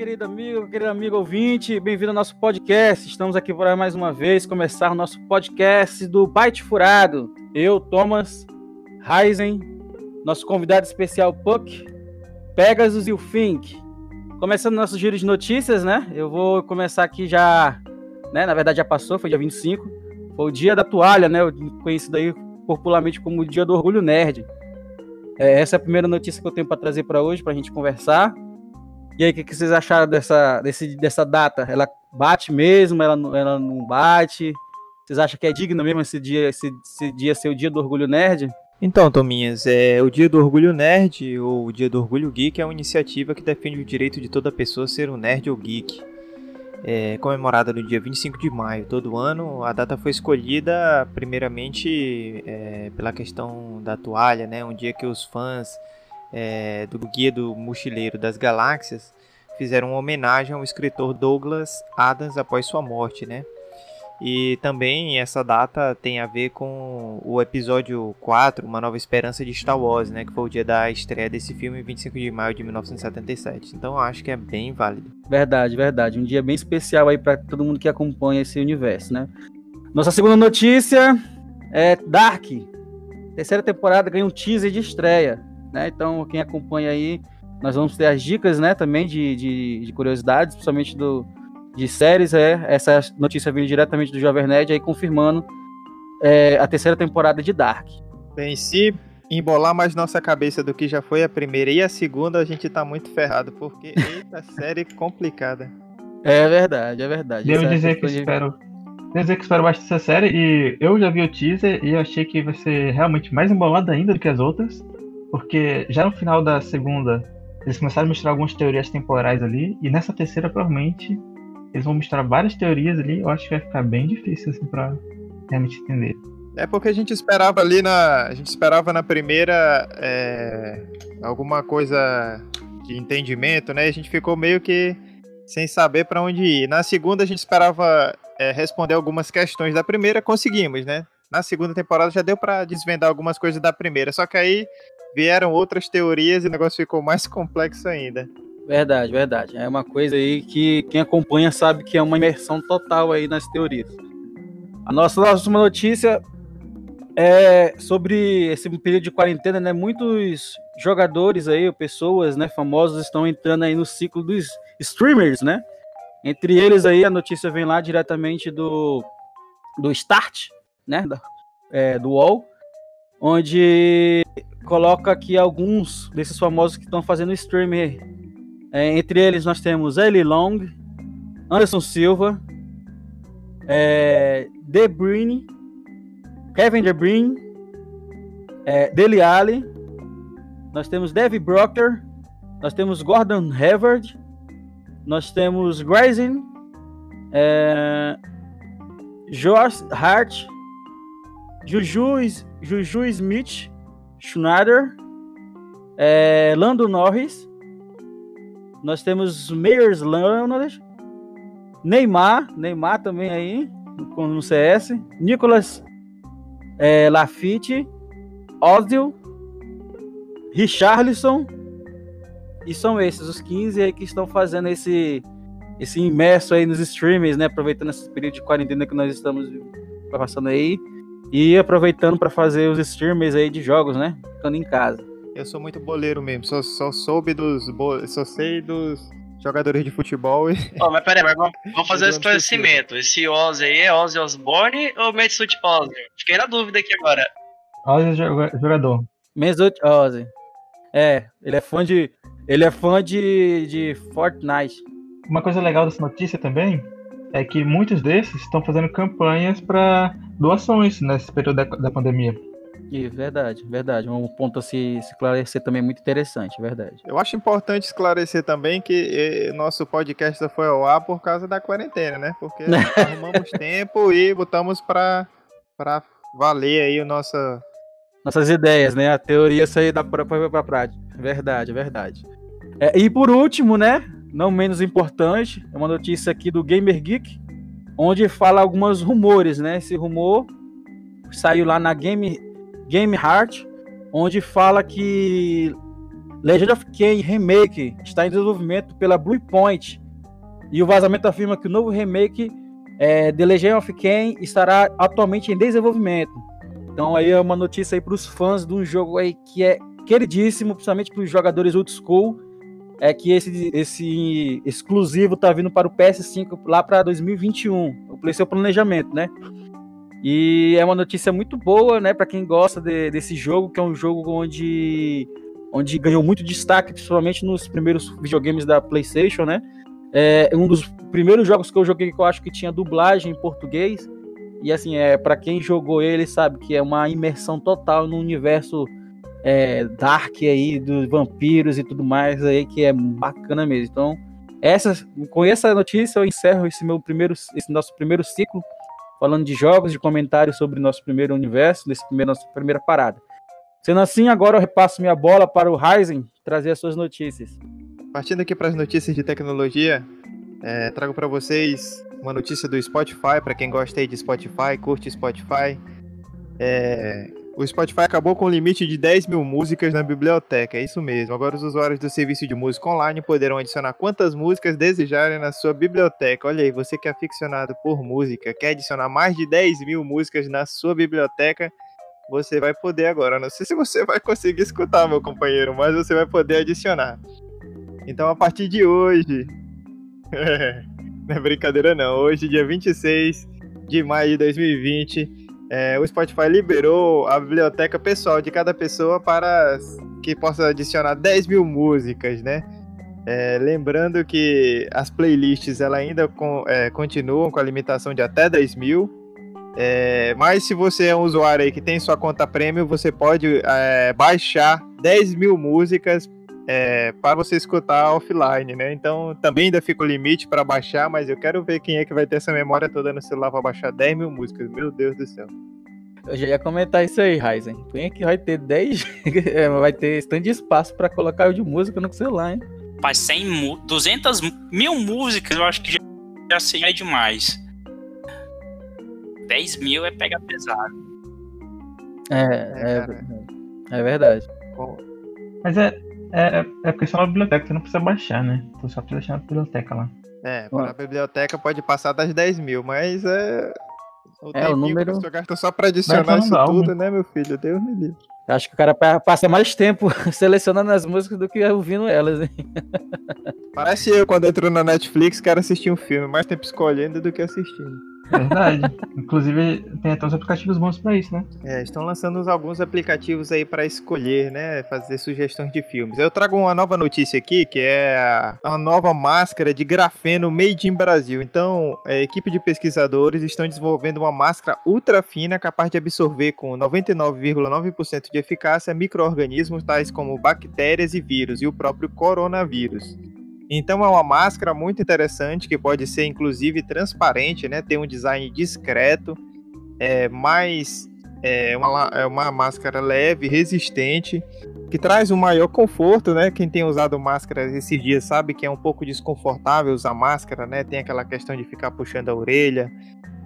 querido amigo, querido amigo ouvinte, bem-vindo ao nosso podcast. Estamos aqui para mais uma vez começar o nosso podcast do Byte Furado. Eu, Thomas, Ryzen, nosso convidado especial Puck, Pegasus e o Fink. Começando nosso giro de notícias, né? Eu vou começar aqui já, né? Na verdade já passou, foi dia 25. Foi o dia da toalha, né? Conhecido aí popularmente como o dia do orgulho nerd. É, essa é a primeira notícia que eu tenho para trazer para hoje, para a gente conversar. E aí, o que, que, vocês acharam dessa, desse, dessa data? Ela bate mesmo? Ela, ela não bate? Vocês acham que é digno mesmo esse dia, esse, esse dia ser o dia do orgulho nerd? Então, Tominhas, é, o Dia do Orgulho Nerd, ou o Dia do Orgulho Geek, é uma iniciativa que defende o direito de toda pessoa ser um nerd ou geek. É comemorada no dia 25 de maio todo ano, a data foi escolhida primeiramente é, pela questão da toalha, né? um dia que os fãs é, do Guia do Mochileiro das Galáxias fizeram uma homenagem ao escritor Douglas Adams após sua morte, né? E também essa data tem a ver com o episódio 4, Uma Nova Esperança de Star Wars, né? Que foi o dia da estreia desse filme, 25 de maio de 1977. Então acho que é bem válido. Verdade, verdade. Um dia bem especial aí para todo mundo que acompanha esse universo, né? Nossa segunda notícia é Dark. Terceira temporada ganha um teaser de estreia. Né? Então, quem acompanha aí, nós vamos ter as dicas né, também de, de, de curiosidades, principalmente do, de séries. É, essa notícia veio diretamente do Jovem Nerd, aí confirmando é, a terceira temporada de Dark. Bem, se embolar mais nossa cabeça do que já foi a primeira e a segunda, a gente tá muito ferrado, porque eita série complicada. É verdade, é verdade. Devo dizer que espero. Devo dizer que espero bastante essa série e eu já vi o teaser e achei que vai ser realmente mais embolada ainda do que as outras. Porque já no final da segunda, eles começaram a misturar algumas teorias temporais ali, e nessa terceira, provavelmente, eles vão misturar várias teorias ali. Eu acho que vai ficar bem difícil, assim, pra realmente entender. É porque a gente esperava ali na. A gente esperava na primeira é, alguma coisa de entendimento, né? A gente ficou meio que sem saber para onde ir. Na segunda a gente esperava é, responder algumas questões da primeira, conseguimos, né? Na segunda temporada já deu para desvendar algumas coisas da primeira, só que aí vieram outras teorias e o negócio ficou mais complexo ainda. Verdade, verdade. É uma coisa aí que quem acompanha sabe que é uma imersão total aí nas teorias. A nossa próxima notícia é sobre esse período de quarentena, né? Muitos jogadores aí, pessoas, né, famosos estão entrando aí no ciclo dos streamers, né? Entre eles aí a notícia vem lá diretamente do do Start, né? é, do UOL, onde coloca aqui alguns desses famosos que estão fazendo streamer. É, entre eles nós temos Ellie Long, Anderson Silva, é, De Bruyne, Kevin De Bruyne, é, nós temos Dev Brocker, nós temos Gordon Hayward, nós temos Grayson, é, Josh Hart, Juju, Juju Smith, Schneider, é, Lando Norris, nós temos Meyers Leonard, Neymar, Neymar também aí, no CS, Nicolas é, Lafitte, Ozil, Richarlison, e são esses os 15 aí que estão fazendo esse esse imerso aí nos streamers, né, aproveitando esse período de quarentena que nós estamos passando aí e aproveitando para fazer os streamers aí de jogos, né? Ficando em casa. Eu sou muito boleiro mesmo, só, só soube dos. Bo... Só sei dos jogadores de futebol e. Oh, mas peraí, mas vamos, vamos fazer um esclarecimento. Esse Ozzy aí é Ozzy Osbourne ou Mesut Ozzy? Fiquei na dúvida aqui agora. Ozzy jogador. Mesut Ozzy. É, ele é fã de. Ele é fã de, de Fortnite. Uma coisa legal dessa notícia também é que muitos desses estão fazendo campanhas para doações nesse período da, da pandemia. E verdade, verdade. Um ponto a se, se esclarecer também muito interessante, verdade. Eu acho importante esclarecer também que nosso podcast foi ao ar por causa da quarentena, né? Porque arrumamos tempo e botamos para para valer aí o nosso nossas ideias, né? A teoria sair da própria para prática. Verdade, verdade. É, e por último, né? Não menos importante, é uma notícia aqui do Gamer Geek, onde fala alguns rumores, né? Esse rumor saiu lá na Game, Game Heart, onde fala que Legend of Kain Remake está em desenvolvimento pela Bluepoint. E o vazamento afirma que o novo remake é, The Legend of Kain estará atualmente em desenvolvimento. Então aí é uma notícia aí para os fãs de um jogo aí que é queridíssimo, principalmente para os jogadores old school, é que esse, esse exclusivo tá vindo para o PS5 lá para 2021. O seu planejamento, né? E é uma notícia muito boa, né, para quem gosta de, desse jogo, que é um jogo onde onde ganhou muito destaque, principalmente nos primeiros videogames da PlayStation, né? É um dos primeiros jogos que eu joguei que eu acho que tinha dublagem em português. E assim, é para quem jogou ele sabe que é uma imersão total no universo é, dark aí dos vampiros e tudo mais aí que é bacana mesmo. Então, essa com essa notícia eu encerro esse meu primeiro esse nosso primeiro ciclo falando de jogos, de comentários sobre nosso primeiro universo, desse primeiro nossa primeira parada. Sendo assim, agora eu repasso minha bola para o Ryzen trazer as suas notícias. Partindo aqui para as notícias de tecnologia, é, trago para vocês uma notícia do Spotify, para quem gosta aí de Spotify, curte Spotify. É, o Spotify acabou com o limite de 10 mil músicas na biblioteca, é isso mesmo. Agora os usuários do serviço de música online poderão adicionar quantas músicas desejarem na sua biblioteca. Olha aí, você que é aficionado por música, quer adicionar mais de 10 mil músicas na sua biblioteca, você vai poder agora. Não sei se você vai conseguir escutar, meu companheiro, mas você vai poder adicionar. Então, a partir de hoje. não é brincadeira, não. Hoje, dia 26 de maio de 2020, é, o Spotify liberou a biblioteca pessoal de cada pessoa para que possa adicionar 10 mil músicas, né? É, lembrando que as playlists ela ainda com, é, continuam com a limitação de até 10 mil. É, mas se você é um usuário aí que tem sua conta premium, você pode é, baixar 10 mil músicas é, para você escutar offline, né? Então também ainda fica o limite para baixar, mas eu quero ver quem é que vai ter essa memória toda no celular para baixar 10 mil músicas. Meu Deus do céu. Eu já ia comentar isso aí, Ryzen. Quem é que vai ter 10. É, vai ter stand de espaço para colocar de música no celular, hein? Faz 100, 200 mil músicas, eu acho que já, já seria demais. 10 mil é pegar pesado. É, é, é, é verdade. Mas é, é, é porque só na biblioteca, você não precisa baixar, né? Tu só precisa deixar na biblioteca lá. É, na biblioteca pode passar das 10 mil, mas é. O é, o número. Que você gasta só pra adicionar isso dá, tudo, né, meu filho? Deus me livre. Acho que o cara passa mais tempo selecionando as músicas do que ouvindo elas, hein? Parece eu quando entro na Netflix, quero assistir um filme, mais tempo escolhendo do que assistindo. Verdade. Inclusive, tem até uns aplicativos bons para isso, né? É, estão lançando alguns aplicativos aí para escolher, né? Fazer sugestões de filmes. Eu trago uma nova notícia aqui, que é a nova máscara de grafeno made in Brasil. Então, a equipe de pesquisadores estão desenvolvendo uma máscara ultra fina capaz de absorver com 99,9% de eficácia micro-organismos tais como bactérias e vírus e o próprio coronavírus. Então é uma máscara muito interessante que pode ser inclusive transparente, né? Tem um design discreto, é mais é uma, é uma máscara leve, resistente, que traz um maior conforto, né? Quem tem usado máscara esses dias sabe que é um pouco desconfortável usar máscara, né? Tem aquela questão de ficar puxando a orelha.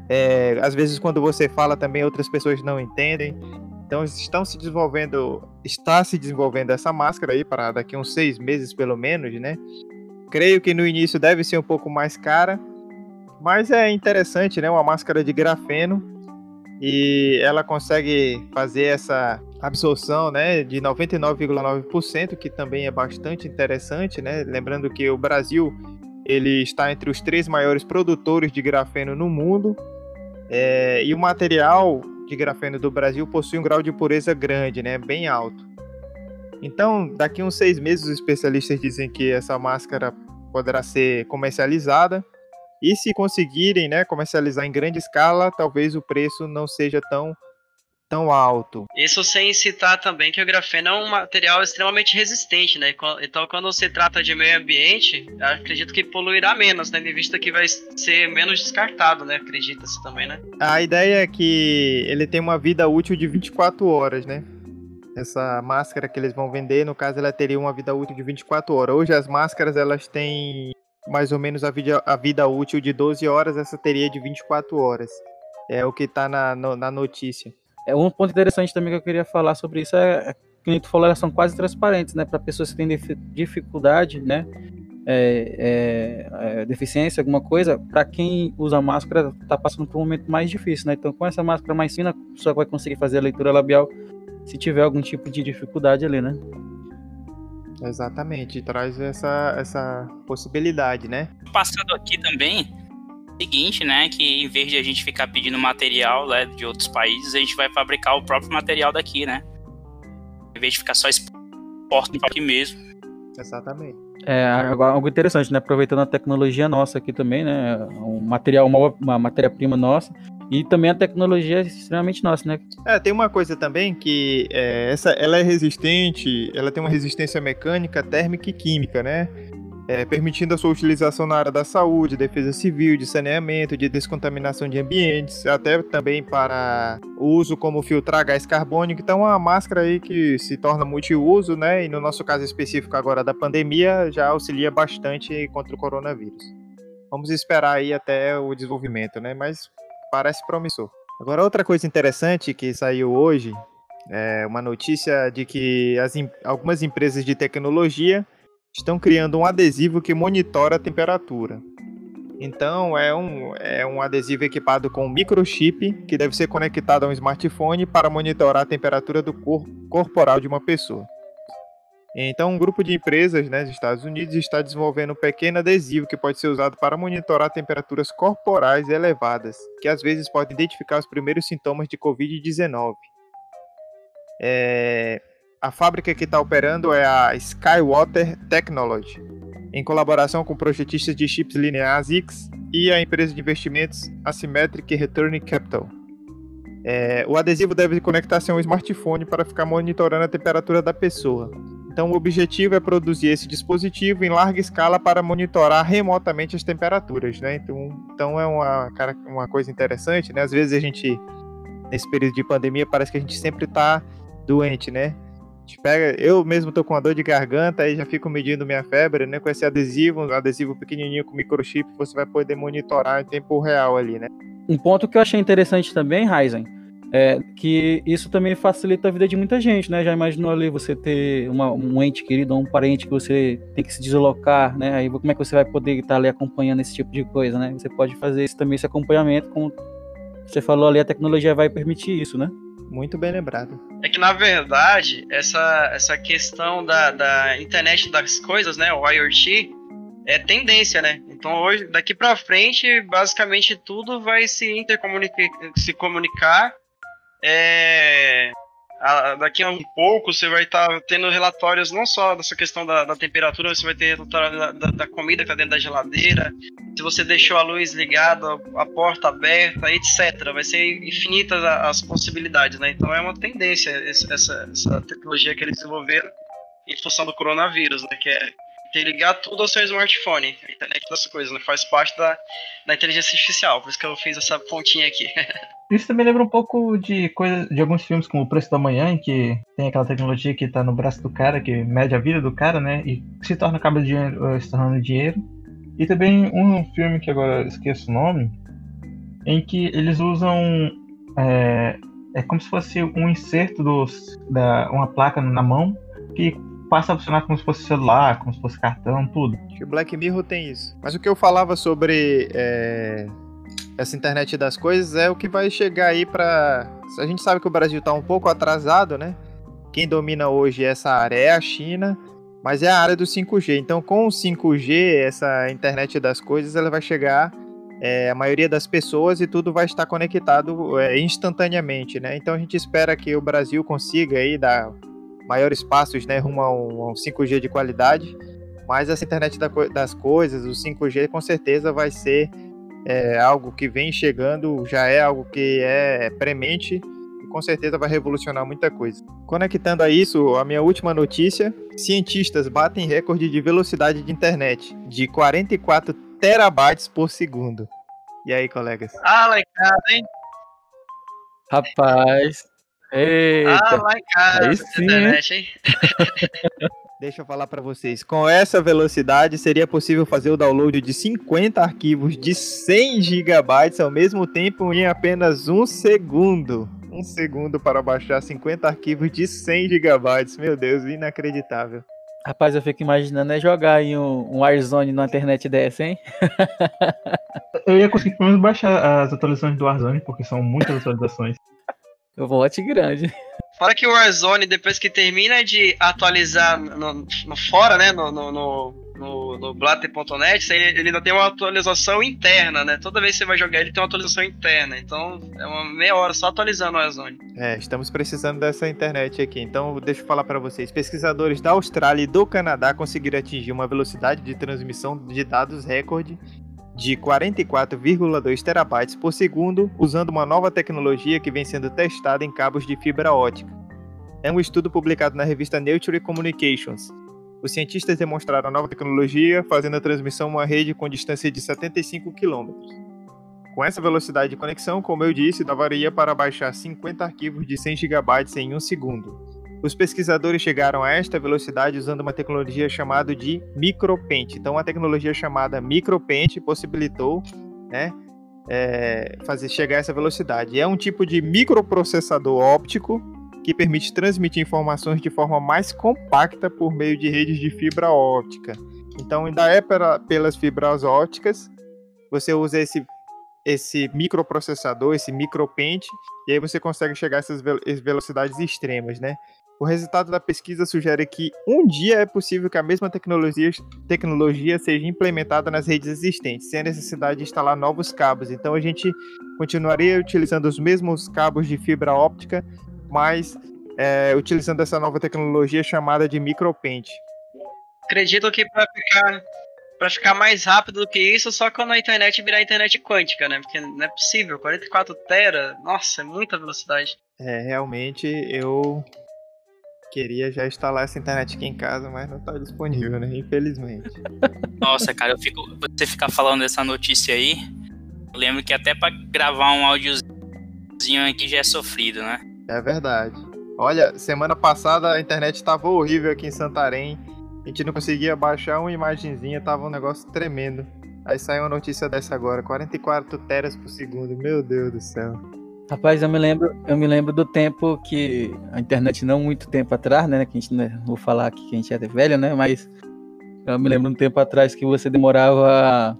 É, às vezes quando você fala também outras pessoas não entendem. Então estão se desenvolvendo, está se desenvolvendo essa máscara aí para daqui uns seis meses pelo menos, né? Creio que no início deve ser um pouco mais cara, mas é interessante, né? Uma máscara de grafeno e ela consegue fazer essa absorção, né, de 99,9%, que também é bastante interessante, né? Lembrando que o Brasil ele está entre os três maiores produtores de grafeno no mundo é, e o material de grafeno do Brasil possui um grau de pureza grande, né, bem alto. Então, daqui uns seis meses, os especialistas dizem que essa máscara poderá ser comercializada. E se conseguirem né, comercializar em grande escala, talvez o preço não seja tão, tão alto. Isso sem citar também que o grafeno é um material extremamente resistente, né? Então, quando se trata de meio ambiente, acredito que poluirá menos, né? Em vista que vai ser menos descartado, né? Acredita-se também, né? A ideia é que ele tem uma vida útil de 24 horas, né? Essa máscara que eles vão vender, no caso, ela teria uma vida útil de 24 horas. Hoje as máscaras elas têm mais ou menos a vida, a vida útil de 12 horas, essa teria de 24 horas. É o que está na, no, na notícia. É um ponto interessante também que eu queria falar sobre isso é que nem tu falou, elas são quase transparentes, né? Para pessoas que têm dif- dificuldade, né? É, é, é, deficiência, alguma coisa, para quem usa máscara, tá passando por um momento mais difícil, né? Então, com essa máscara mais fina, a pessoa vai conseguir fazer a leitura labial se tiver algum tipo de dificuldade ali, né? Exatamente, traz essa, essa possibilidade, né? Passando aqui também, seguinte, né, que em vez de a gente ficar pedindo material né, de outros países, a gente vai fabricar o próprio material daqui, né? Em vez de ficar só exportando aqui mesmo. Exatamente. É agora, algo interessante, né? Aproveitando a tecnologia nossa aqui também, né? Um material, uma, uma matéria-prima nossa. E também a tecnologia é extremamente nossa, né? É, tem uma coisa também que é, essa, ela é resistente, ela tem uma resistência mecânica, térmica e química, né? É, permitindo a sua utilização na área da saúde, defesa civil, de saneamento, de descontaminação de ambientes, até também para uso como filtrar gás carbônico. Então, é uma máscara aí que se torna multiuso, né? E no nosso caso específico agora da pandemia, já auxilia bastante contra o coronavírus. Vamos esperar aí até o desenvolvimento, né? Mas parece promissor. Agora, outra coisa interessante que saiu hoje é uma notícia de que as, algumas empresas de tecnologia estão criando um adesivo que monitora a temperatura. Então, é um, é um adesivo equipado com um microchip que deve ser conectado a um smartphone para monitorar a temperatura do cor corporal de uma pessoa. Então, um grupo de empresas né, dos Estados Unidos está desenvolvendo um pequeno adesivo que pode ser usado para monitorar temperaturas corporais elevadas, que às vezes podem identificar os primeiros sintomas de Covid-19. É, a fábrica que está operando é a Skywater Technology, em colaboração com projetistas de chips lineares X e a empresa de investimentos Asymmetric Return Capital. É, o adesivo deve conectar-se a um smartphone para ficar monitorando a temperatura da pessoa. Então, o objetivo é produzir esse dispositivo em larga escala para monitorar remotamente as temperaturas, né? Então, então é uma, cara- uma coisa interessante, né? Às vezes a gente, nesse período de pandemia, parece que a gente sempre tá doente, né? Pega, eu mesmo tô com uma dor de garganta, aí já fico medindo minha febre, né? Com esse adesivo, um adesivo pequenininho com microchip, você vai poder monitorar em tempo real ali, né? Um ponto que eu achei interessante também, Ryzen, é que isso também facilita a vida de muita gente, né? Já imaginou ali você ter uma- um ente querido, ou um parente que você tem que se deslocar, né? Aí como é que você vai poder estar ali acompanhando esse tipo de coisa, né? Você pode fazer isso também, esse acompanhamento, como você falou ali, a tecnologia vai permitir isso, né? Muito bem lembrado. É que, na verdade, essa, essa questão da, da internet das coisas, né, o IoT, é tendência, né? Então, hoje, daqui pra frente, basicamente tudo vai se intercomunicar, se comunicar. É, a- daqui a um pouco você vai estar tendo relatórios não só dessa questão da, da temperatura, você vai ter relatório da, da- da comida que tá dentro da geladeira, se você deixou a luz ligada, a porta aberta, etc. Vai ser infinitas as possibilidades, né? Então é uma tendência essa, essa tecnologia que eles desenvolveram em função do coronavírus, né? Que é interligar tudo ao seu smartphone, a internet das coisas, né? Faz parte da, da inteligência artificial, por isso que eu fiz essa pontinha aqui. Isso também lembra um pouco de coisa de alguns filmes como O Preço da Manhã, em que tem aquela tecnologia que tá no braço do cara, que mede a vida do cara, né? E se torna cabo de eh, se tornando dinheiro. E também um filme que agora esqueço o nome, em que eles usam. É, é como se fosse um inserto dos, da, uma placa na mão que passa a funcionar como se fosse celular, como se fosse cartão, tudo. Acho que o Black Mirror tem isso. Mas o que eu falava sobre é, essa internet das coisas é o que vai chegar aí pra. A gente sabe que o Brasil tá um pouco atrasado, né? Quem domina hoje essa área é a China, mas é a área do 5G. Então, com o 5G, essa internet das coisas, ela vai chegar é, a maioria das pessoas e tudo vai estar conectado é, instantaneamente, né? Então, a gente espera que o Brasil consiga aí dar maiores passos, né, rumo a um, a um 5G de qualidade. Mas essa internet da das coisas, o 5G, com certeza vai ser é, algo que vem chegando, já é algo que é premente e com certeza vai revolucionar muita coisa. Conectando a isso, a minha última notícia: cientistas batem recorde de velocidade de internet de 44 terabytes por segundo. E aí, colegas? Ah, lá em casa, hein? Rapaz. Ah, Eita. lá em casa, Aí sim, internet, hein? Deixa eu falar para vocês. Com essa velocidade, seria possível fazer o download de 50 arquivos de 100 gigabytes ao mesmo tempo em apenas um segundo. um segundo para baixar 50 arquivos de 100 GB. Meu Deus, inacreditável. Rapaz, eu fico imaginando é jogar em um, um Warzone na internet dessa, hein? Eu ia conseguir pelo menos baixar as atualizações do Warzone, porque são muitas atualizações. Eu vou lote grande. Fora que o Warzone, depois que termina de atualizar no, no fora, né? No, no, no, no, Blatter.net, ele, ele ainda tem uma atualização interna, né? Toda vez que você vai jogar, ele tem uma atualização interna. Então é uma meia hora só atualizando o Warzone. É, estamos precisando dessa internet aqui. Então, deixa eu falar para vocês. Pesquisadores da Austrália e do Canadá conseguiram atingir uma velocidade de transmissão de dados recorde de 44,2 terabytes por segundo usando uma nova tecnologia que vem sendo testada em cabos de fibra ótica. É um estudo publicado na revista Nature Communications. Os cientistas demonstraram a nova tecnologia fazendo a transmissão uma rede com distância de 75 km. Com essa velocidade de conexão, como eu disse, daria para baixar 50 arquivos de 100 GB em um segundo. Os pesquisadores chegaram a esta velocidade usando uma tecnologia chamada de micropente. Então, a tecnologia chamada micropente possibilitou né, é, fazer chegar a essa velocidade. É um tipo de microprocessador óptico que permite transmitir informações de forma mais compacta por meio de redes de fibra óptica. Então, ainda é pela, pelas fibras ópticas, você usa esse, esse microprocessador, esse micropente, e aí você consegue chegar a essas velocidades extremas, né? O resultado da pesquisa sugere que um dia é possível que a mesma tecnologia, tecnologia seja implementada nas redes existentes, sem a necessidade de instalar novos cabos. Então a gente continuaria utilizando os mesmos cabos de fibra óptica, mas é, utilizando essa nova tecnologia chamada de micropente. Acredito que para ficar para ficar mais rápido do que isso, só quando a internet virar internet quântica, né? Porque não é possível, 44 tera, nossa, é muita velocidade. É, realmente eu queria já instalar essa internet aqui em casa, mas não tá disponível, né? Infelizmente. Nossa, cara, eu fico. Você ficar falando dessa notícia aí, eu lembro que até para gravar um áudiozinho aqui já é sofrido, né? É verdade. Olha, semana passada a internet estava horrível aqui em Santarém. A gente não conseguia baixar uma imagenzinha, tava um negócio tremendo. Aí saiu uma notícia dessa agora, 44 teras por segundo. Meu Deus do céu. Rapaz, eu me lembro, eu me lembro do tempo que a internet não muito tempo atrás, né, que a gente né, vou falar aqui que a gente é velho, né, mas eu me lembro um tempo atrás que você demorava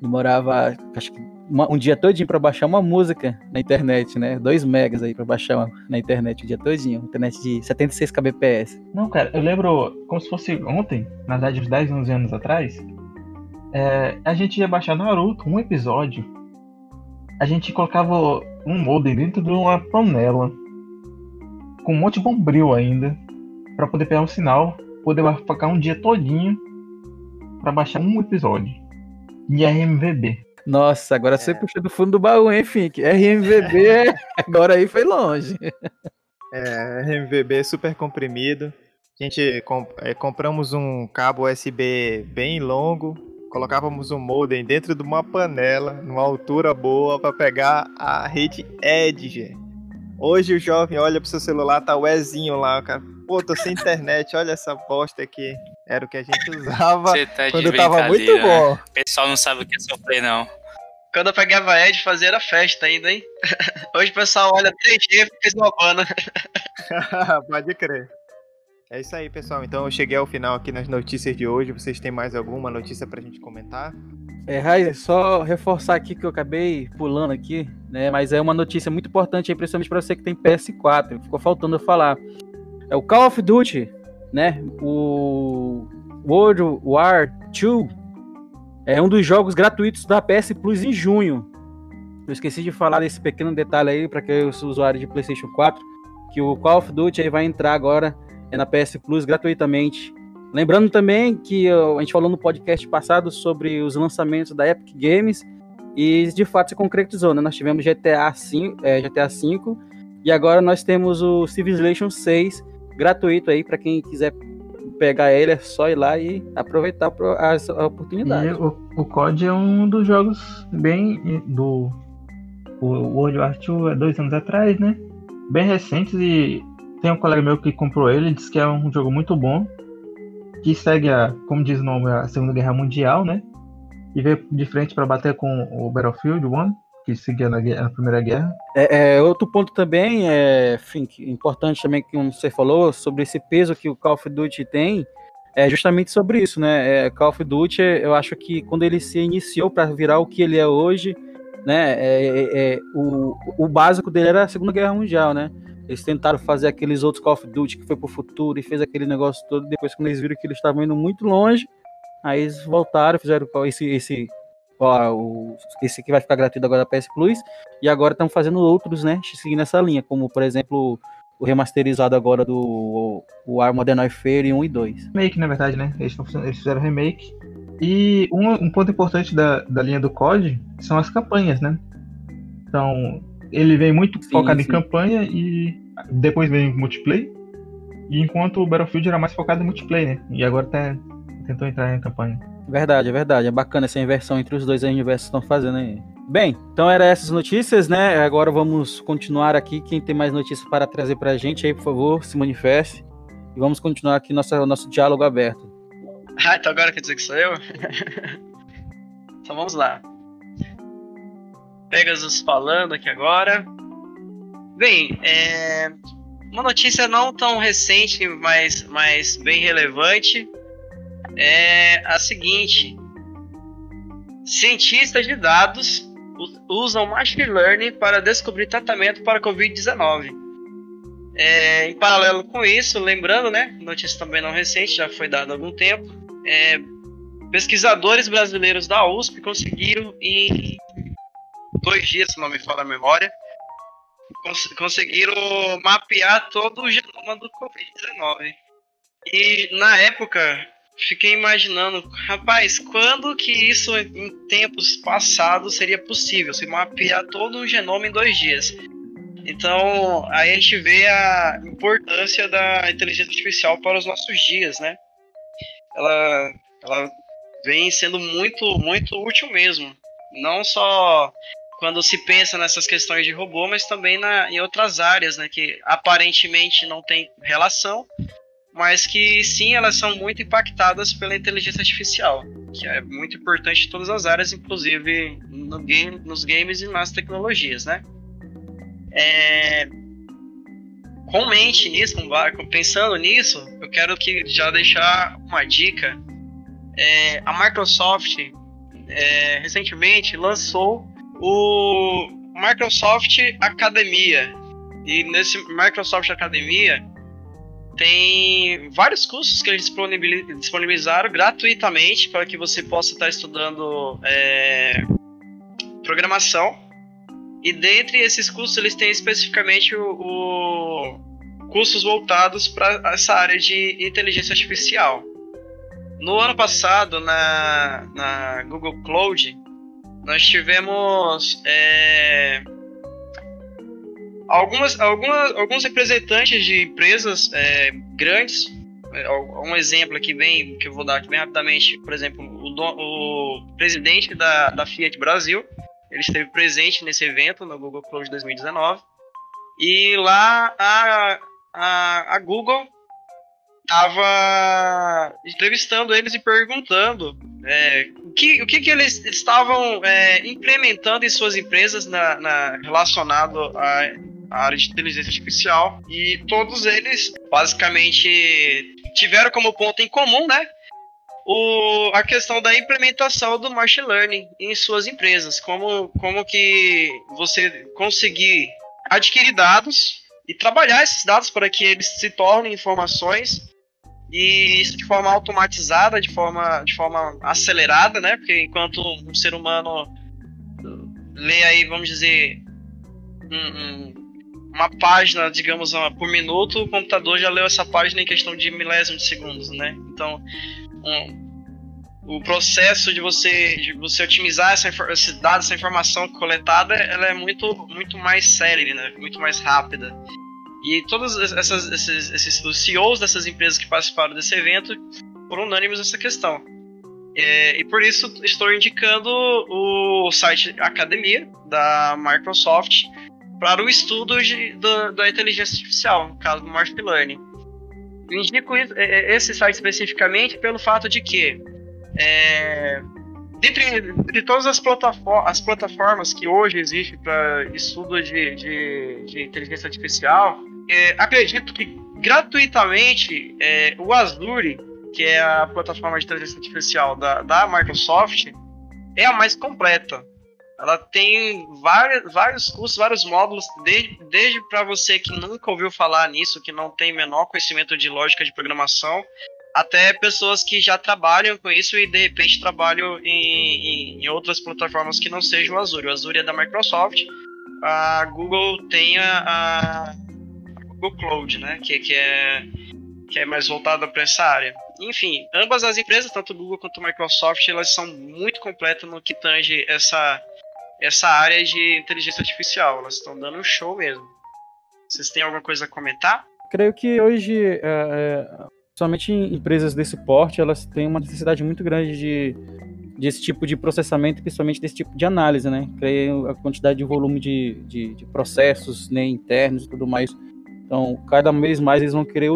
demorava acho que uma, um dia todinho para baixar uma música na internet, né? 2 megas aí para baixar uma, na internet o dia todinho, internet de 76 kbps. Não, cara, eu lembro como se fosse ontem, na verdade uns 10, 11 anos atrás, é, a gente ia baixar Naruto, um episódio, a gente colocava um modem dentro de uma panela com um monte de bombril ainda para poder pegar um sinal, poder ficar um dia todinho para baixar um episódio em RMVB. Nossa, agora é. você puxou do fundo do baú, hein, Fink? RMVB, agora aí foi longe. É, RMVB super comprimido. A gente comp é, compramos um cabo USB bem longo, colocávamos um modem dentro de uma panela, numa altura boa, para pegar a rede Edge. Hoje o jovem olha pro seu celular, tá o Ezinho lá, cara. Pô, tô sem internet, olha essa bosta aqui. Era o que a gente usava tá quando tava muito bom. O pessoal não sabe o que é sofrer, não. Quando eu pegava Edge, fazia era festa ainda, hein? Hoje o pessoal olha 3G e fez uma banda. Pode crer. É isso aí, pessoal. Então eu cheguei ao final aqui nas notícias de hoje. Vocês têm mais alguma notícia pra gente comentar? É, Raiz, só reforçar aqui que eu acabei pulando aqui, né? Mas é uma notícia muito importante principalmente para você que tem PS4. Ficou faltando eu falar. É o Call of Duty, né? O World War II é um dos jogos gratuitos da PS Plus em junho. Eu esqueci de falar desse pequeno detalhe aí para que os usuários de PlayStation 4, que o Call of Duty aí vai entrar agora na PS Plus gratuitamente. Lembrando também que a gente falou no podcast passado sobre os lançamentos da Epic Games e de fato se concretizou, né? Nós tivemos GTA 5, é, GTA 5 e agora nós temos o Civilization 6 gratuito aí para quem quiser pegar ele, é só ir lá e aproveitar a, oportunidade. E o, o COD é um dos jogos bem do o World War II é dois anos atrás, né? Bem recentes e tem um colega meu que comprou ele, disse que é um jogo muito bom, que segue a, como diz o nome, a Segunda Guerra Mundial, né? E veio de frente para bater com o Battlefield 1, que seguia na, na Primeira Guerra. É, é, outro ponto também, é, enfim, importante também que você falou sobre esse peso que o Call of Duty tem, é justamente sobre isso, né? É, Call of Duty, eu acho que quando ele se iniciou para virar o que ele é hoje, né? É, é, é, o, o básico dele era a Segunda Guerra Mundial, né? Eles tentaram fazer aqueles outros Call of Duty que foi pro futuro e fez aquele negócio todo. Depois, quando eles viram que eles estavam indo muito longe, aí eles voltaram, fizeram esse, esse, esse que vai ficar gratuito agora da PS Plus. E agora estão fazendo outros, né? Seguindo essa linha, como por exemplo o remasterizado agora do o Ar Modern Warfare 1 e 2. Remake, na verdade, né? Eles, eles fizeram remake. E um, um, ponto importante da, da linha do COD são as campanhas, né? Então, ele vem muito sim, focado sim. em campanha e depois vem multiplayer. E enquanto o Battlefield era mais focado em multiplayer, né? E agora tá, tentou entrar em campanha. Verdade, é verdade. É bacana essa inversão entre os dois universos que estão fazendo aí. Bem, então eram essas notícias, né? Agora vamos continuar aqui. Quem tem mais notícias para trazer para a gente aí, por favor, se manifeste. E vamos continuar aqui nosso, nosso diálogo aberto. Ah, então agora quer dizer que sou eu? então vamos lá. Pegasus falando aqui agora. Bem, é... uma notícia não tão recente, mas, mas bem relevante é a seguinte: cientistas de dados usam machine learning para descobrir tratamento para Covid-19. É, em paralelo com isso, lembrando, né, notícia também não recente, já foi dada há algum tempo, é, pesquisadores brasileiros da USP conseguiram em dois dias, se não me falha a memória, cons conseguiram mapear todo o genoma do Covid-19. E na época fiquei imaginando, rapaz, quando que isso em tempos passados seria possível? Se mapear todo um genoma em dois dias. Então, aí a gente vê a importância da inteligência artificial para os nossos dias, né? Ela, ela vem sendo muito, muito útil mesmo. Não só quando se pensa nessas questões de robô, mas também na, em outras áreas, né? Que aparentemente não tem relação, mas que sim, elas são muito impactadas pela inteligência artificial, que é muito importante em todas as áreas, inclusive no game, nos games e nas tecnologias, né? É... Com mente nisso, pensando nisso, eu quero que já deixar uma dica. É, a Microsoft é, recentemente lançou o Microsoft Academia. E nesse Microsoft Academia tem vários cursos que eles disponibilizaram gratuitamente para que você possa estar estudando é, programação. E dentre esses cursos, eles têm especificamente o, o cursos voltados para essa área de inteligência artificial. No ano passado, na, na Google Cloud, nós tivemos é, algumas, algumas, alguns representantes de empresas é, grandes, é, um exemplo aqui bem que eu vou dar aqui bem rapidamente, por exemplo, o, o presidente da, da Fiat Brasil, ele esteve presente nesse evento no Google Cloud 2019 e lá a, a, a Google estava entrevistando eles e perguntando é, o, que, o que, que eles estavam é, implementando em suas empresas na, na, relacionado a a área de inteligência artificial, e todos eles basicamente tiveram como ponto em comum, né? O, a questão da implementação do machine learning em suas empresas, como, como que você conseguir adquirir dados e trabalhar esses dados para que eles se tornem informações e isso de forma automatizada, de forma, de forma acelerada, né? Porque enquanto um ser humano lê aí, vamos dizer, um, um, uma página, digamos, por minuto, o computador já leu essa página em questão de milésimos de segundos, né? Então, um, o processo de você, de você otimizar essa, esse dado, essa informação coletada, ela é muito, muito mais célere, né? Muito mais rápida. E todos essas, esses, esses, os CEOs dessas empresas que participaram desse evento foram unânimes nessa questão. É, e por isso estou indicando o site Academia da Microsoft, para o estudo de, do, da inteligência artificial, no caso do Machine Learning. indico esse site especificamente pelo fato de que é, dentre de todas as, plataform as plataformas que hoje existem para estudo de, de, de, inteligência artificial, é, acredito que gratuitamente é, o Azure, que é a plataforma de inteligência artificial da, da Microsoft, é a mais completa. Ela tem vários, vários cursos, vários módulos, desde, desde para você que nunca ouviu falar nisso, que não tem menor conhecimento de lógica de programação, até pessoas que já trabalham com isso e de repente trabalham em, em, outras plataformas que não sejam o Azure. O Azure é da Microsoft, a Google tem a, a Google Cloud, né, que, que, é, que é mais voltada para essa área. Enfim, ambas as empresas, tanto Google quanto Microsoft, elas são muito completas no que tange essa, essa área de inteligência artificial. Elas estão dando um show mesmo. Vocês têm alguma coisa a comentar? Creio que hoje é, é somente empresas desse porte, elas têm uma necessidade muito grande de desse tipo de processamento, principalmente desse tipo de análise, né? Creio a quantidade de volume de, de, de processos né, internos e tudo mais. Então, cada vez mais eles vão querer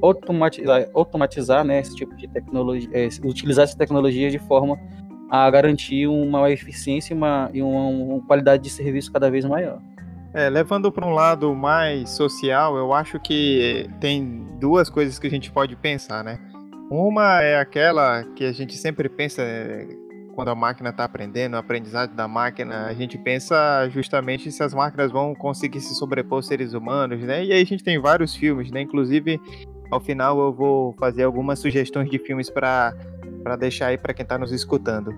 automatizar, automatizar né, esse tipo de tecnologia, é, utilizar essa tecnologia de forma a garantir uma eficiência e uma, e uma, uma qualidade de serviço cada vez maior. É, levando para um lado mais social, eu acho que tem duas coisas que a gente pode pensar, né? Uma é aquela que a gente sempre pensa é, quando a máquina está aprendendo, o aprendizado da máquina, a gente pensa justamente se as máquinas vão conseguir se sobrepor aos seres humanos, né? E aí a gente tem vários filmes, né? Inclusive, ao final eu vou fazer algumas sugestões de filmes para deixar aí para quem está nos escutando.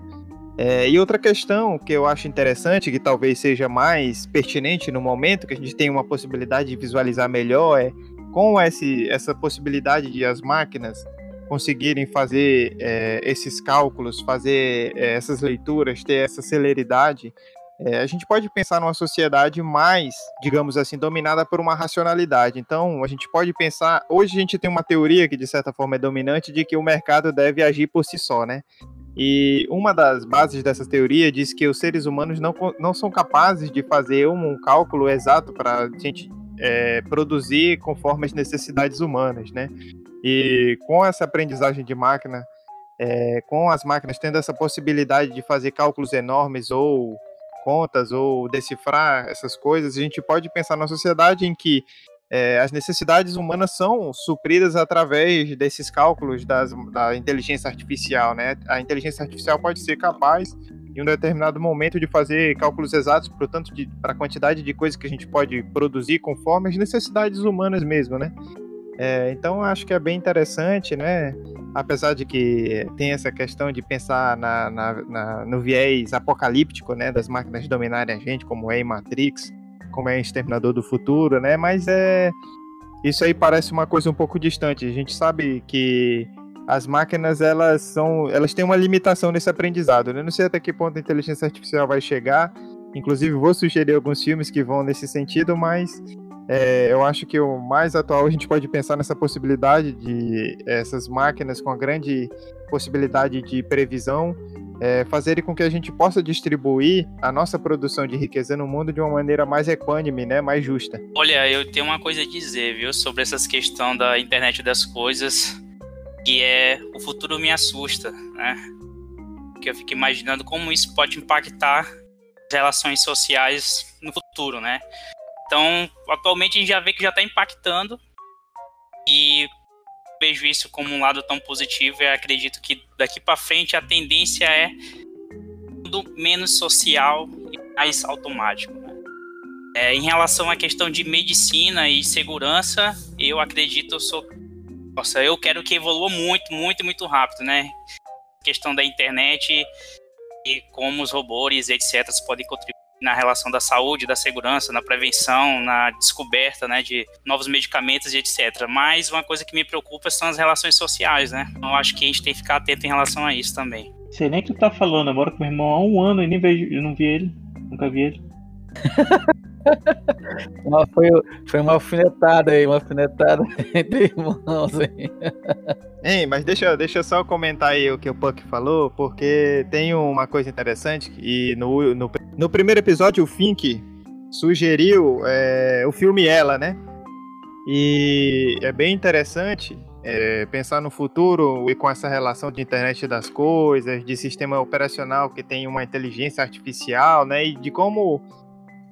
É, e outra questão que eu acho interessante, que talvez seja mais pertinente no momento, que a gente tem uma possibilidade de visualizar melhor, é com esse, essa possibilidade de as máquinas conseguirem fazer é, esses cálculos, fazer é, essas leituras, ter essa celeridade, é, a gente pode pensar numa sociedade mais, digamos assim, dominada por uma racionalidade. Então, a gente pode pensar. Hoje a gente tem uma teoria que, de certa forma, é dominante de que o mercado deve agir por si só, né? E uma das bases dessa teoria diz que os seres humanos não, não são capazes de fazer um, um cálculo exato para a gente é, produzir conforme as necessidades humanas, né? E com essa aprendizagem de máquina, é, com as máquinas tendo essa possibilidade de fazer cálculos enormes ou contas ou decifrar essas coisas, a gente pode pensar na sociedade em que é, as necessidades humanas são supridas através desses cálculos das, da inteligência artificial, né? A inteligência artificial pode ser capaz, em um determinado momento, de fazer cálculos exatos portanto, para a quantidade de coisas que a gente pode produzir conforme as necessidades humanas mesmo, né? É, então, acho que é bem interessante, né? Apesar de que tem essa questão de pensar na, na, na, no viés apocalíptico, né? Das máquinas dominarem a gente, como é em Matrix, como é Exterminador do Futuro, né? Mas é isso aí parece uma coisa um pouco distante. A gente sabe que as máquinas elas são, elas têm uma limitação nesse aprendizado. Né? Não sei até que ponto a inteligência artificial vai chegar. Inclusive vou sugerir alguns filmes que vão nesse sentido, mas é, eu acho que o mais atual a gente pode pensar nessa possibilidade de essas máquinas com a grande possibilidade de previsão é, fazerem com que a gente possa distribuir a nossa produção de riqueza no mundo de uma maneira mais equânime, né, mais justa. Olha, eu tenho uma coisa a dizer, viu, sobre essa questão da internet das coisas, que é o futuro me assusta, né? Que eu fico imaginando como isso pode impactar as relações sociais no futuro, né? Então, atualmente a gente já vê que já está impactando e vejo isso como um lado tão positivo e acredito que daqui para frente a tendência é tudo menos social e mais automático. Né? É, em relação à questão de medicina e segurança, eu acredito, eu sou. Nossa, eu quero que evolua muito, muito, muito rápido, né? A questão da internet e como os robôs, etc., podem contribuir na relação da saúde, da segurança, na prevenção, na descoberta né, de novos medicamentos e etc. Mas uma coisa que me preocupa são as relações sociais, né? Então, eu acho que a gente tem que ficar atento em relação a isso também. Sei nem que tu tá falando, eu moro com meu irmão há um ano e nem vejo, eu não vi ele, nunca vi ele. foi, foi uma alfinetada aí, uma alfinetada entre irmãos. Ei, mas deixa, deixa eu só comentar aí o que o Puck falou, porque tem uma coisa interessante, e no, no, no primeiro episódio o Fink sugeriu é, o filme Ela, né? E é bem interessante é, pensar no futuro e com essa relação de internet das coisas, de sistema operacional que tem uma inteligência artificial, né? E de como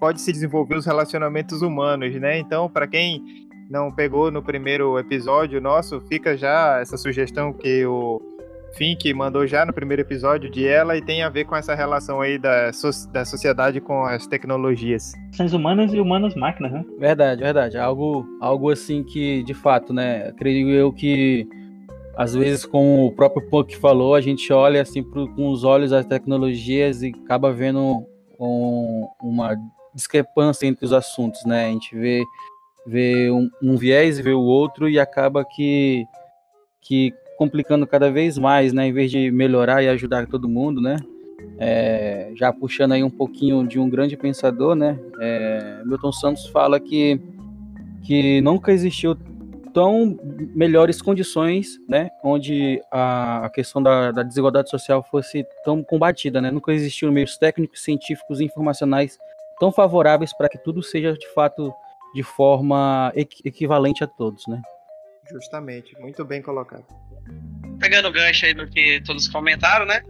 pode se desenvolver os relacionamentos humanos, né? Então, para quem não pegou no primeiro episódio nosso, fica já essa sugestão que o Fink mandou já no primeiro episódio de ela e tem a ver com essa relação aí da, so da sociedade com as tecnologias. Seres humanos e humanos máquinas, né? Verdade, verdade. Algo, algo assim que, de fato, né? Creio eu que às vezes, como o próprio Puck falou, a gente olha assim pro, com os olhos as tecnologias e acaba vendo um, uma discrepância entre os assuntos, né? A gente vê, vê um, um viés e vê o outro e acaba que, que complicando cada vez mais, né? Em vez de melhorar e ajudar todo mundo, né? É, já puxando aí um pouquinho de um grande pensador, né? É, Milton Santos fala que, que nunca existiu tão melhores condições, né? Onde a, a questão da, da, desigualdade social fosse tão combatida, né? Nunca existiu meios técnicos, científicos e informacionais tão favoráveis para que tudo seja de fato de forma equivalente a todos, né? Justamente, muito bem colocado. Pegando o gancho aí do que todos comentaram, né?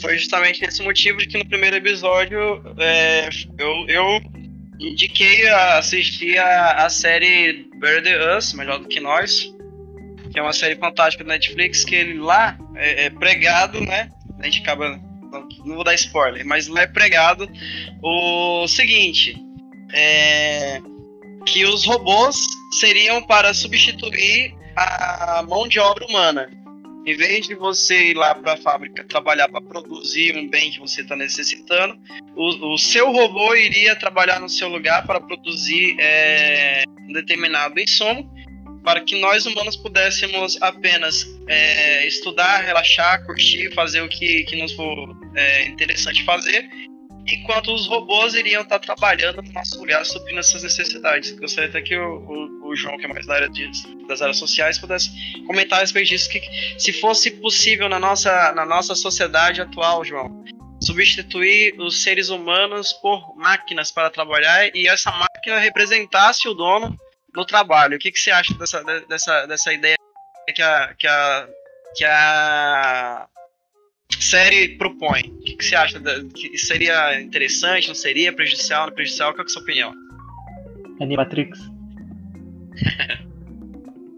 Foi justamente esse motivo de que no primeiro episódio é, eu, eu indiquei a assistir a, a série Bird Us, Melhor do que Nós, que é uma série fantástica da Netflix, que ele lá é, é pregado, né? A gente acaba. Não, vou dar spoiler, mas lá é pregado o seguinte: é, que os robôs seriam para substituir a mão de obra humana. Em vez de você ir lá para a fábrica trabalhar para produzir um bem que você está necessitando, o, o, seu robô iria trabalhar no seu lugar para produzir é, um determinado insumo, para que nós humanos pudéssemos apenas é, estudar, relaxar, curtir, fazer o que, que nos for é, interessante fazer, enquanto os robôs iriam estar trabalhando no nosso lugar, suprindo essas necessidades. Gostaria até que o, o, o João, que é mais da área de, das áreas sociais, pudesse comentar a respeito disso, que se fosse possível na nossa, na nossa sociedade atual, João, substituir os seres humanos por máquinas para trabalhar e essa máquina representasse o dono no trabalho. O que, que você acha dessa, dessa, dessa ideia que a, que a, que a série propõe? O que, que você acha? Que seria interessante, não seria? Prejudicial, não prejudicial? Qual é a sua opinião? Animatrix.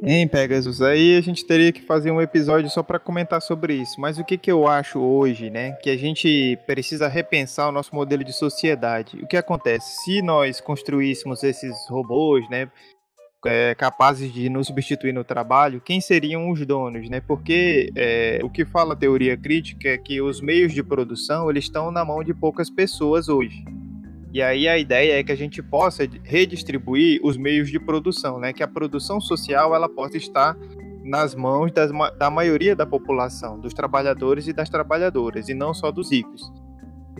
Hein, Pegasus? Aí a gente teria que fazer um episódio só para comentar sobre isso. Mas o que, que eu acho hoje, né? Que a gente precisa repensar o nosso modelo de sociedade. O que acontece? Se nós construíssemos esses robôs, né? É, capazes de nos substituir no trabalho, quem seriam os donos, né? Porque é, o que fala a teoria crítica é que os meios de produção eles estão na mão de poucas pessoas hoje. E aí a ideia é que a gente possa redistribuir os meios de produção, né? Que a produção social ela possa estar nas mãos das, da maioria da população, dos trabalhadores e das trabalhadoras, e não só dos ricos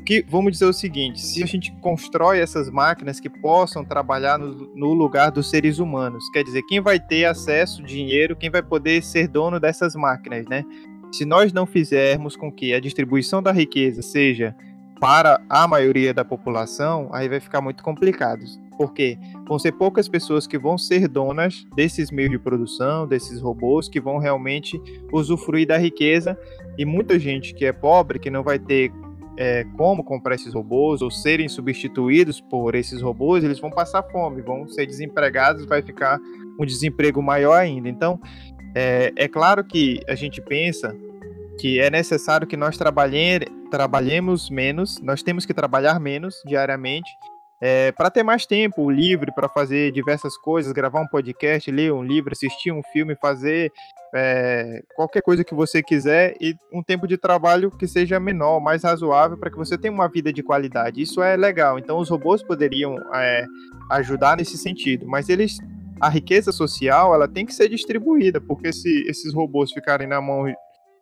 que vamos dizer o seguinte: se a gente constrói essas máquinas que possam trabalhar no, no, lugar dos seres humanos, quer dizer, quem vai ter acesso, dinheiro, quem vai poder ser dono dessas máquinas, né? Se nós não fizermos com que a distribuição da riqueza seja para a maioria da população, aí vai ficar muito complicado. Porque vão ser poucas pessoas que vão ser donas desses meios de produção, desses robôs, que vão realmente usufruir da riqueza, e muita gente que é pobre, que não vai ter é, como comprar esses robôs ou serem substituídos por esses robôs, eles vão passar fome, vão ser desempregados, vai ficar um desemprego maior ainda. Então, é, é claro que a gente pensa que é necessário que nós trabalhe, trabalhemos menos, nós temos que trabalhar menos diariamente é, para ter mais tempo livre para fazer diversas coisas, gravar um podcast, ler um livro, assistir um filme, fazer é, qualquer coisa que você quiser e um tempo de trabalho que seja menor, mais razoável, para que você tenha uma vida de qualidade. Isso é legal. Então, os robôs poderiam é, ajudar nesse sentido, mas eles, a riqueza social, ela tem que ser distribuída, porque se esses robôs ficarem na mão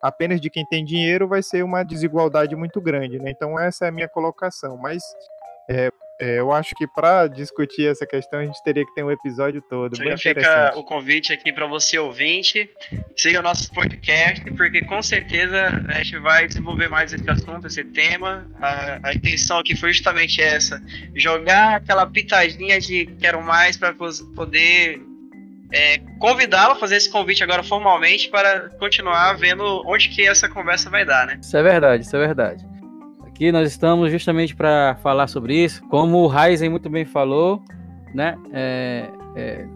apenas de quem tem dinheiro, vai ser uma desigualdade muito grande. Né? Então, essa é a minha colocação. Mas é, é, eu acho que para discutir essa questão a gente teria que ter um episódio todo. Já fica o convite aqui para você ouvinte, siga o nosso podcast, porque com certeza a gente vai desenvolver mais esse assunto, esse tema. A, a intenção aqui foi justamente essa: jogar aquela pitadinha de quero mais para poder é, convidá-lo a fazer esse convite agora formalmente para continuar vendo onde que essa conversa vai dar, né? Isso é verdade, isso é verdade. Aqui nós estamos justamente para falar sobre isso. Como o Ryzen muito bem falou, né? É, é,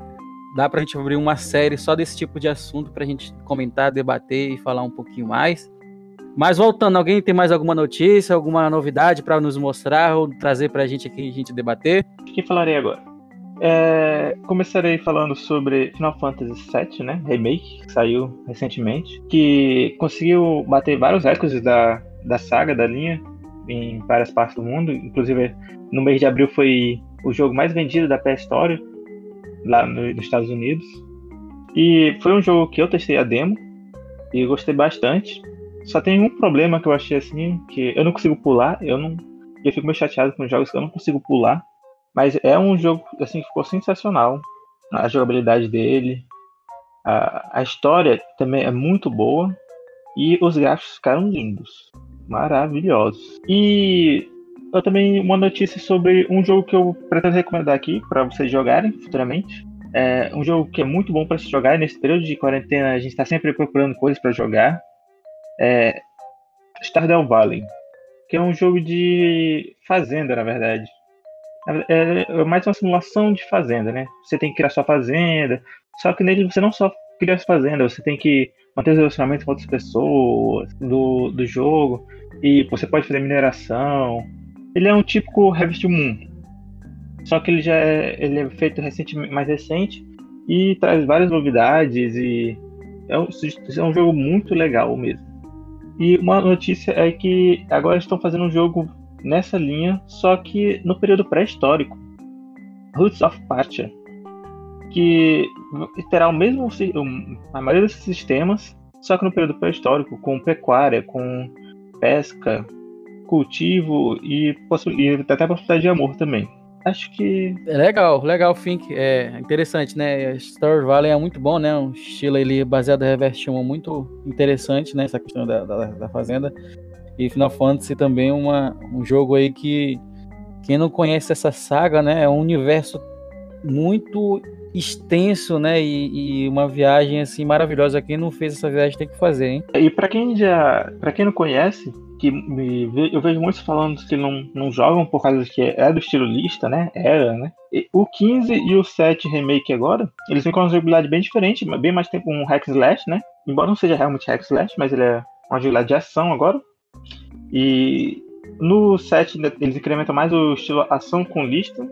dá para a gente abrir uma série só desse tipo de assunto para a gente comentar, debater e falar um pouquinho mais. Mas voltando, alguém tem mais alguma notícia, alguma novidade para nos mostrar ou trazer para a gente aqui a gente debater? O que falarei agora? É, começarei falando sobre Final Fantasy VII, né? Remake, que saiu recentemente, que conseguiu bater vários recordes da, da saga, da linha, em várias partes do mundo. Inclusive, no mês de abril foi o jogo mais vendido da PS Store, lá no, nos Estados Unidos. E foi um jogo que eu testei a demo e gostei bastante. Só tem um problema que eu achei assim, que eu não consigo pular, eu não. Eu fico meio chateado com jogos que eu não consigo pular. Mas é um jogo assim que ficou sensacional. A jogabilidade dele. A, a história também é muito boa. E os gráficos ficaram lindos. Maravilhosos. E eu também uma notícia sobre um jogo que eu pretendo recomendar aqui para vocês jogarem futuramente. É um jogo que é muito bom para se jogar nesse período de quarentena. A gente está sempre procurando coisas para jogar. É Stardew Valley, que é um jogo de fazenda, na verdade. É, é mais uma simulação de fazenda, né? Você tem que criar sua fazenda, só que nele você não só cria sua fazenda, você tem que manter os relacionamentos com outras pessoas do, do jogo, e você pode fazer mineração. Ele é um típico Harvest Moon, só que ele já é, ele é feito recentemente, mais recente e traz várias novidades e é um, é um jogo muito legal mesmo. E uma notícia é que agora estão fazendo um jogo nessa linha, só que no período pré-histórico. Roots of Pacha. Que terá o mesmo a maioria desses sistemas, só que no período pré-histórico, com pecuária, com pesca, cultivo e, e até a possibilidade de amor também. Acho que. É legal, legal, Fink. É interessante, né? Star Valley é muito bom, né? Um estilo ali baseado em Reverse muito interessante, né? Essa questão da, da, da, fazenda. E Final Fantasy também uma, um jogo aí que quem não conhece essa saga, né? É um universo muito extenso, né? E, e, uma viagem assim maravilhosa. Quem não fez essa viagem tem que fazer, hein? E para quem já, para quem não conhece, que me, eu vejo muitos falando que não, não jogam por causa que é do estilo lista, né? Era, né? E o 15 e o 7 remake agora, eles vêm com uma jogabilidade bem diferente, bem mais tempo um hack slash, né? Embora não seja realmente hack slash, mas ele é uma jogabilidade de ação agora. E no 7 eles incrementam mais o estilo ação com lista.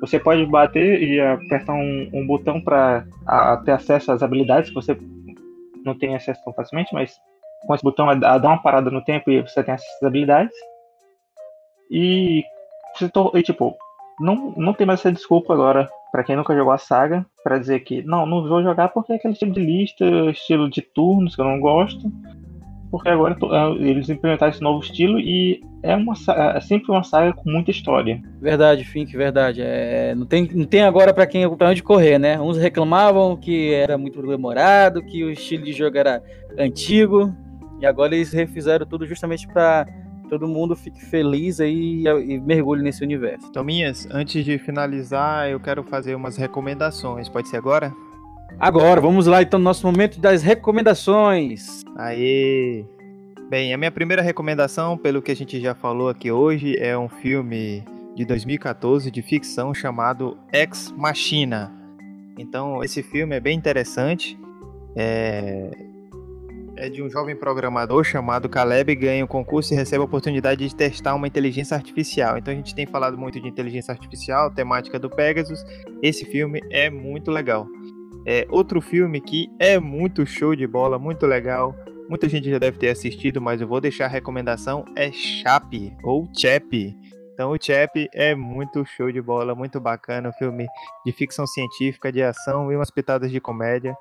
Você pode bater e apertar um, um botão para ter acesso às habilidades que você não tem acesso tão facilmente, mas com esse botão dar uma parada no tempo e você tem essas habilidades. E, e tipo, não, não tem mais essa desculpa agora para quem nunca jogou a saga para dizer que não, não vou jogar porque é aquele estilo de lista, estilo de turnos que eu não gosto. Porque agora é, eles implementaram esse novo estilo e é, uma, é sempre uma saga com muita história. Verdade, Fink, verdade. É, não, tem, não tem agora para quem pra onde correr, né? Uns reclamavam que era muito demorado, que o estilo de jogo era antigo, e agora eles refizeram tudo justamente para todo mundo fique feliz aí e mergulhe nesse universo. Tominhas, antes de finalizar, eu quero fazer umas recomendações. Pode ser agora? Agora, vamos lá então no nosso momento das recomendações. Aí. Bem, a minha primeira recomendação, pelo que a gente já falou aqui hoje, é um filme de 2014 de ficção chamado Ex Machina. Então, esse filme é bem interessante. É, é de um jovem programador chamado Caleb, ganha um concurso e recebe a oportunidade de testar uma inteligência artificial. Então a gente tem falado muito de inteligência artificial, temática do Pegasus. Esse filme é muito legal. É outro filme que é muito show de bola, muito legal. Muita gente já deve ter assistido, mas eu vou deixar a recomendação é Chape ou Chap. Então o Chap é muito show de bola, muito bacana, um filme de ficção científica, de ação e umas pitadas de comédia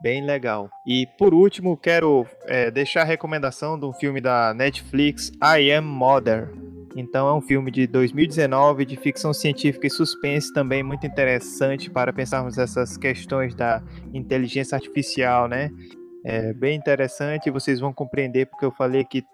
bem legal. E por último, quero é, deixar a recomendação de um filme da Netflix, I Am Mother. Então é um filme de 2019 de ficção científica e suspense também muito interessante para pensarmos essas questões da inteligência artificial, né? É bem interessante, vocês vão compreender porque eu falei que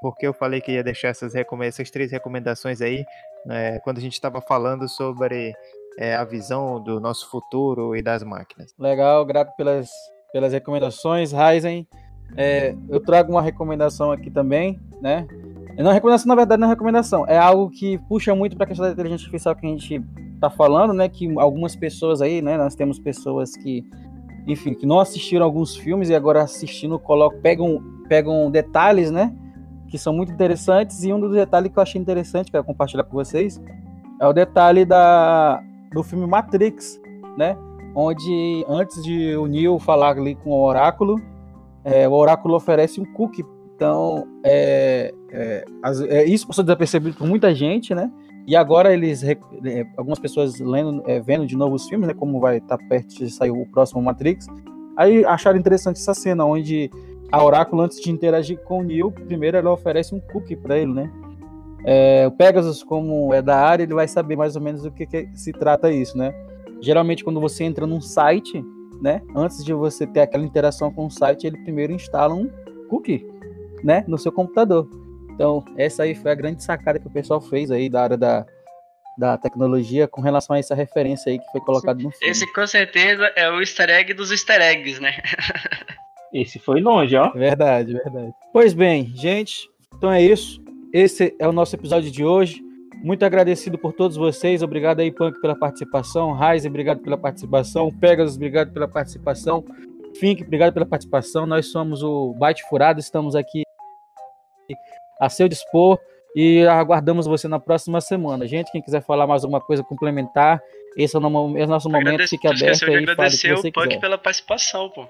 porque eu falei que ia deixar essas, essas três recomendações aí é, quando a gente estava falando sobre é, a visão do nosso futuro e das máquinas. Legal, grato pelas, pelas recomendações, Ryzen. É, eu trago uma recomendação aqui também, né? Não recomendação, na verdade, não é recomendação. É algo que puxa muito para a questão da inteligência artificial que a gente está falando, né? Que algumas pessoas aí, né? Nós temos pessoas que, enfim, que não assistiram alguns filmes e agora assistindo colocam, pegam, pegam detalhes, né? Que são muito interessantes. E um dos detalhes que eu achei interessante, quero compartilhar com vocês, é o detalhe da, do filme Matrix, né? Onde antes de o Neo falar ali com o Oráculo, é, o Oráculo oferece um cookie então, é, é, é, isso passou desapercebido por muita gente, né? E agora eles, é, algumas pessoas lendo, é, vendo de novo os filmes, né? Como vai estar tá perto de sair o próximo Matrix, aí acharam interessante essa cena onde a Oráculo, antes de interagir com o Neo, primeiro ela oferece um cookie para ele, né? É, o Pegasus, como é da área, ele vai saber mais ou menos do que, que se trata isso, né? Geralmente, quando você entra num site, né? Antes de você ter aquela interação com o site, ele primeiro instala um cookie né, no seu computador. Então, essa aí foi a grande sacada que o pessoal fez aí da área da, da tecnologia com relação a essa referência aí que foi colocado no filme. Esse com certeza é o easter egg dos easter eggs, né? Esse foi longe, ó. Verdade, verdade. Pois bem, gente, então é isso. Esse é o nosso episódio de hoje. Muito agradecido por todos vocês. Obrigado aí, Punk, pela participação. Raiz, obrigado pela participação. Pegasus, obrigado pela participação. Fink, obrigado pela participação. Nós somos o Byte Furado, estamos aqui a seu dispor e aguardamos você na próxima semana. Gente, quem quiser falar mais alguma coisa complementar, esse é o, no, é nosso momento, fique aberto aí. De agradecer o Punk pela participação, pô.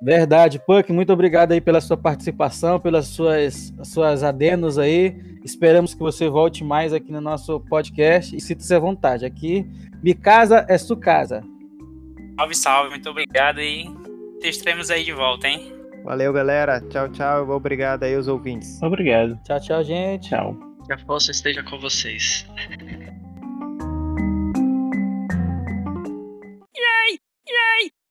Verdade, Punk, muito obrigado aí pela sua participação, pelas suas, suas adenos aí. Esperamos que você volte mais aqui no nosso podcast e sinta-se à vontade. Aqui, mi casa é sua casa. Salve, salve, muito obrigado e estaremos aí de volta, hein? Valeu, galera. Tchau, tchau. Obrigado aí os ouvintes. Obrigado. Tchau, tchau, gente. Tchau. Que a força esteja com vocês. Yay! Yay!